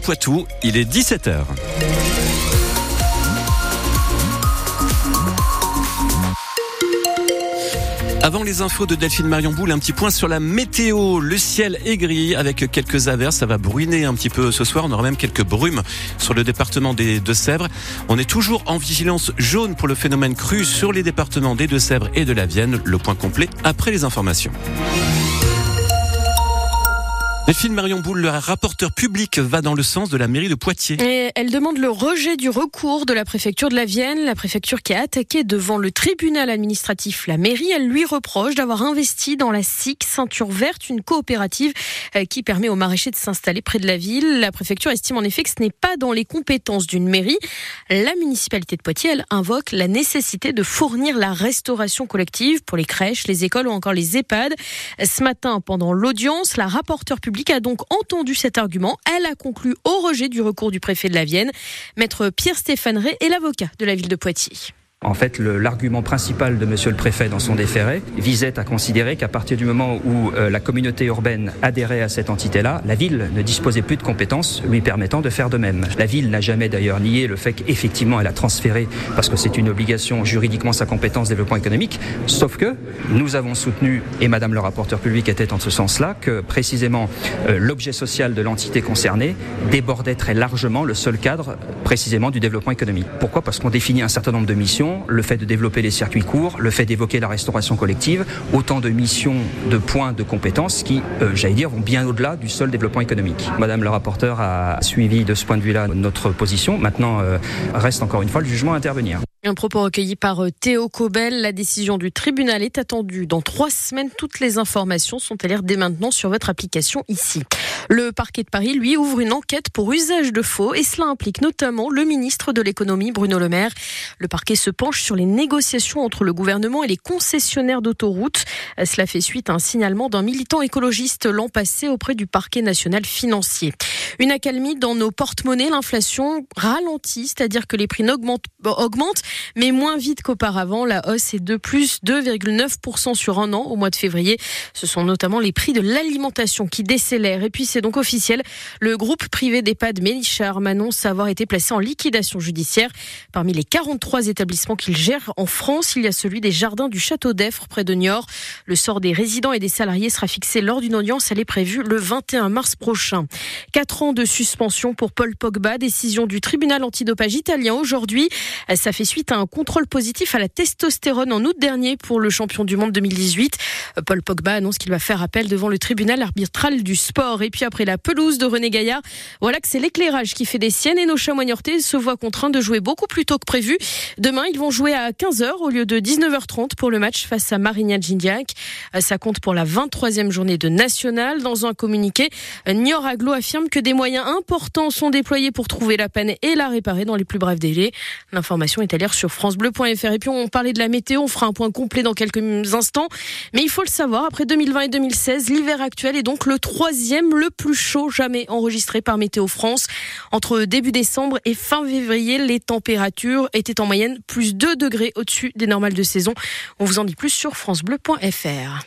Poitou, il est 17h. Avant les infos de Delphine Marion Boule, un petit point sur la météo. Le ciel est gris avec quelques averses. Ça va bruiner un petit peu ce soir. On aura même quelques brumes sur le département des Deux-Sèvres. On est toujours en vigilance jaune pour le phénomène cru sur les départements des Deux-Sèvres et de la Vienne. Le point complet après les informations. Delphine Marion Boule, le rapporteur public, va dans le sens de la mairie de Poitiers. Et elle demande le rejet du recours de la préfecture de la Vienne, la préfecture qui a attaqué devant le tribunal administratif la mairie. Elle lui reproche d'avoir investi dans la SIC Ceinture Verte, une coopérative euh, qui permet aux maraîchers de s'installer près de la ville. La préfecture estime en effet que ce n'est pas dans les compétences d'une mairie. La municipalité de Poitiers, elle invoque la nécessité de fournir la restauration collective pour les crèches, les écoles ou encore les EHPAD. Ce matin, pendant l'audience, la rapporteure publique a donc entendu cet argument. Elle a conclu au rejet du recours du préfet de la Vienne. Maître Pierre-Stéphane Ray est l'avocat de la ville de Poitiers. En fait, l'argument principal de Monsieur le Préfet dans son déféré visait à considérer qu'à partir du moment où euh, la communauté urbaine adhérait à cette entité-là, la ville ne disposait plus de compétences lui permettant de faire de même. La ville n'a jamais d'ailleurs nié le fait qu'effectivement elle a transféré, parce que c'est une obligation juridiquement sa compétence développement économique, sauf que nous avons soutenu, et Madame le rapporteur public était en ce sens-là, que précisément euh, l'objet social de l'entité concernée débordait très largement le seul cadre précisément du développement économique. Pourquoi? Parce qu'on définit un certain nombre de missions le fait de développer les circuits courts, le fait d'évoquer la restauration collective, autant de missions, de points, de compétences qui, euh, j'allais dire, vont bien au-delà du seul développement économique. Madame le rapporteur a suivi de ce point de vue-là notre position. Maintenant, euh, reste encore une fois le jugement à intervenir. Un propos recueilli par euh, Théo Cobel. La décision du tribunal est attendue dans trois semaines. Toutes les informations sont à lire dès maintenant sur votre application ici. Le parquet de Paris, lui, ouvre une enquête pour usage de faux et cela implique notamment le ministre de l'économie, Bruno Le Maire. Le parquet se penche sur les négociations entre le gouvernement et les concessionnaires d'autoroutes. Cela fait suite à un signalement d'un militant écologiste l'an passé auprès du parquet national financier. Une accalmie dans nos porte-monnaies, l'inflation ralentit, c'est-à-dire que les prix augmentent mais moins vite qu'auparavant. La hausse est de plus 2,9% sur un an au mois de février. Ce sont notamment les prix de l'alimentation qui décélèrent. Et puis c'est donc officiel, le groupe privé d'EHPAD Mélichard m'annonce avoir été placé en liquidation judiciaire. Parmi les 43 établissements qu'il gère en France, il y a celui des jardins du Château d'Effre près de Niort. Le sort des résidents et des salariés sera fixé lors d'une audience. Elle est prévue le 21 mars prochain. Quatre ans de suspension pour Paul Pogba, décision du tribunal antidopage italien aujourd'hui. Ça fait suite un contrôle positif à la testostérone en août dernier pour le champion du monde 2018. Paul Pogba annonce qu'il va faire appel devant le tribunal arbitral du sport. Et puis après la pelouse de René Gaillard, voilà que c'est l'éclairage qui fait des siennes et nos chamois se voient contraints de jouer beaucoup plus tôt que prévu. Demain, ils vont jouer à 15h au lieu de 19h30 pour le match face à Marignan Gindiac. Ça compte pour la 23e journée de national. Dans un communiqué, Nior Aglo affirme que des moyens importants sont déployés pour trouver la panne et la réparer dans les plus brefs délais. L'information est à sur francebleu.fr. Et puis on parlait de la météo, on fera un point complet dans quelques instants. Mais il faut le savoir, après 2020 et 2016, l'hiver actuel est donc le troisième le plus chaud jamais enregistré par Météo France. Entre début décembre et fin février, les températures étaient en moyenne plus 2 degrés au-dessus des normales de saison. On vous en dit plus sur francebleu.fr.